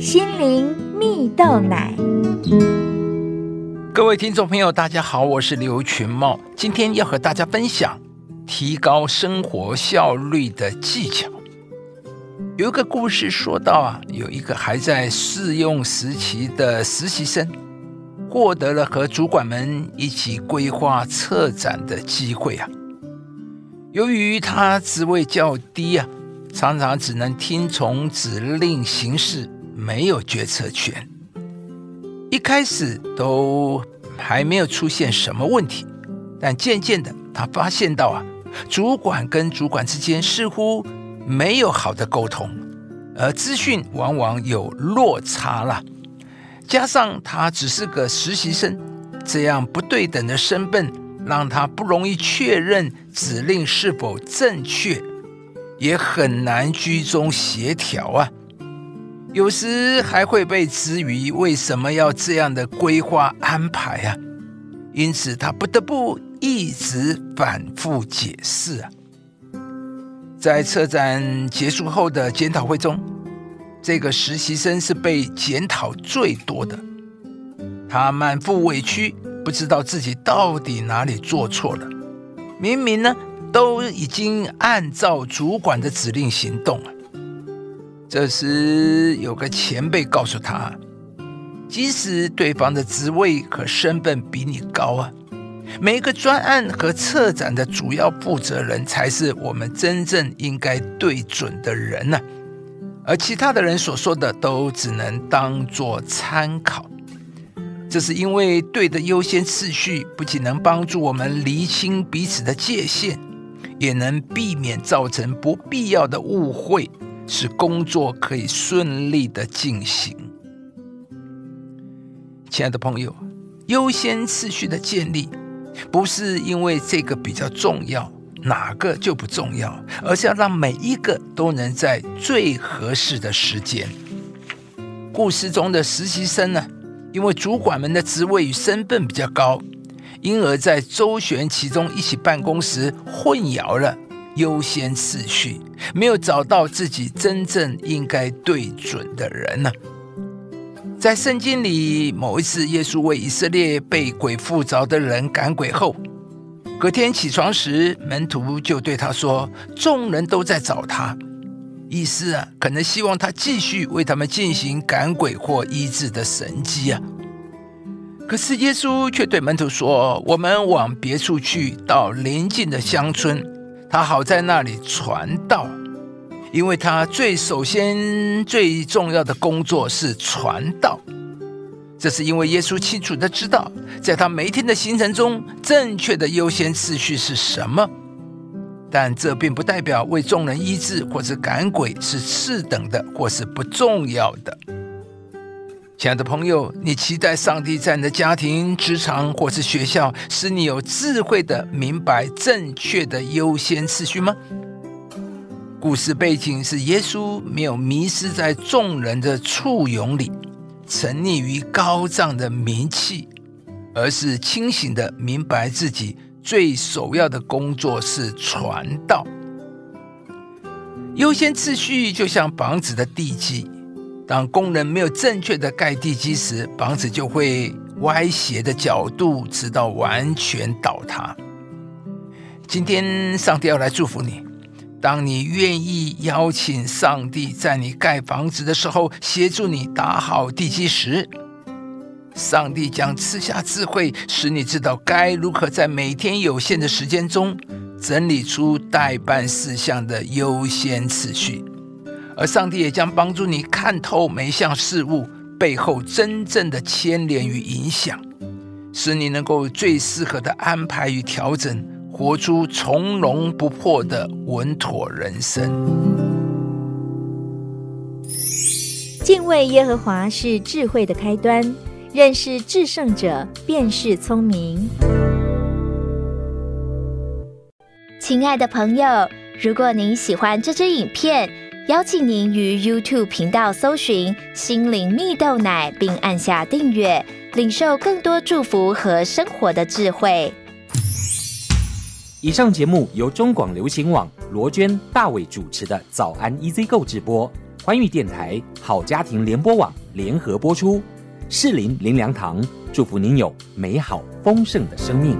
心灵蜜豆奶。各位听众朋友，大家好，我是刘群茂，今天要和大家分享提高生活效率的技巧。有一个故事说到啊，有一个还在试用时期的实习生，获得了和主管们一起规划策展的机会啊。由于他职位较低啊，常常只能听从指令行事，没有决策权。一开始都还没有出现什么问题，但渐渐的，他发现到啊，主管跟主管之间似乎没有好的沟通，而资讯往往有落差了。加上他只是个实习生，这样不对等的身份，让他不容易确认指令是否正确，也很难居中协调啊。有时还会被质疑为什么要这样的规划安排啊？因此他不得不一直反复解释啊。在车展结束后的检讨会中，这个实习生是被检讨最多的。他满腹委屈，不知道自己到底哪里做错了。明明呢，都已经按照主管的指令行动了。这时，有个前辈告诉他：“即使对方的职位和身份比你高啊，每个专案和策展的主要负责人才是我们真正应该对准的人呢。而其他的人所说的都只能当做参考。这是因为对的优先次序不仅能帮助我们厘清彼此的界限，也能避免造成不必要的误会。”使工作可以顺利的进行。亲爱的朋友，优先次序的建立，不是因为这个比较重要，哪个就不重要，而是要让每一个都能在最合适的时间。故事中的实习生呢，因为主管们的职位与身份比较高，因而在周旋其中一起办公时混淆了。优先次序，没有找到自己真正应该对准的人呢？在圣经里，某一次，耶稣为以色列被鬼附着的人赶鬼后，隔天起床时，门徒就对他说：“众人都在找他，意思啊，可能希望他继续为他们进行赶鬼或医治的神迹啊。”可是耶稣却对门徒说：“我们往别处去，到邻近的乡村。”他好在那里传道，因为他最首先最重要的工作是传道。这是因为耶稣清楚的知道，在他每一天的行程中，正确的优先次序是什么。但这并不代表为众人医治或者赶鬼是次等的，或是不重要的。亲爱的朋友，你期待上帝在你的家庭、职场或是学校，使你有智慧的明白正确的优先次序吗？故事背景是耶稣没有迷失在众人的簇拥里，沉溺于高涨的名气，而是清醒的明白自己最首要的工作是传道。优先次序就像房子的地基。当工人没有正确的盖地基时，房子就会歪斜的角度，直到完全倒塌。今天，上帝要来祝福你。当你愿意邀请上帝在你盖房子的时候协助你打好地基时，上帝将赐下智慧，使你知道该如何在每天有限的时间中整理出代办事项的优先次序。而上帝也将帮助你看透每一项事物背后真正的牵连与影响，使你能够最适合的安排与调整，活出从容不迫的稳妥人生。敬畏耶和华是智慧的开端，认识至圣者便是聪明。亲爱的朋友，如果您喜欢这支影片，邀请您于 YouTube 频道搜寻“心灵蜜豆奶”，并按下订阅，领受更多祝福和生活的智慧。以上节目由中广流行网罗娟、大伟主持的《早安 EZ 购》直播。欢迎电台、好家庭联播网联合播出。适林林良堂祝福您有美好丰盛的生命。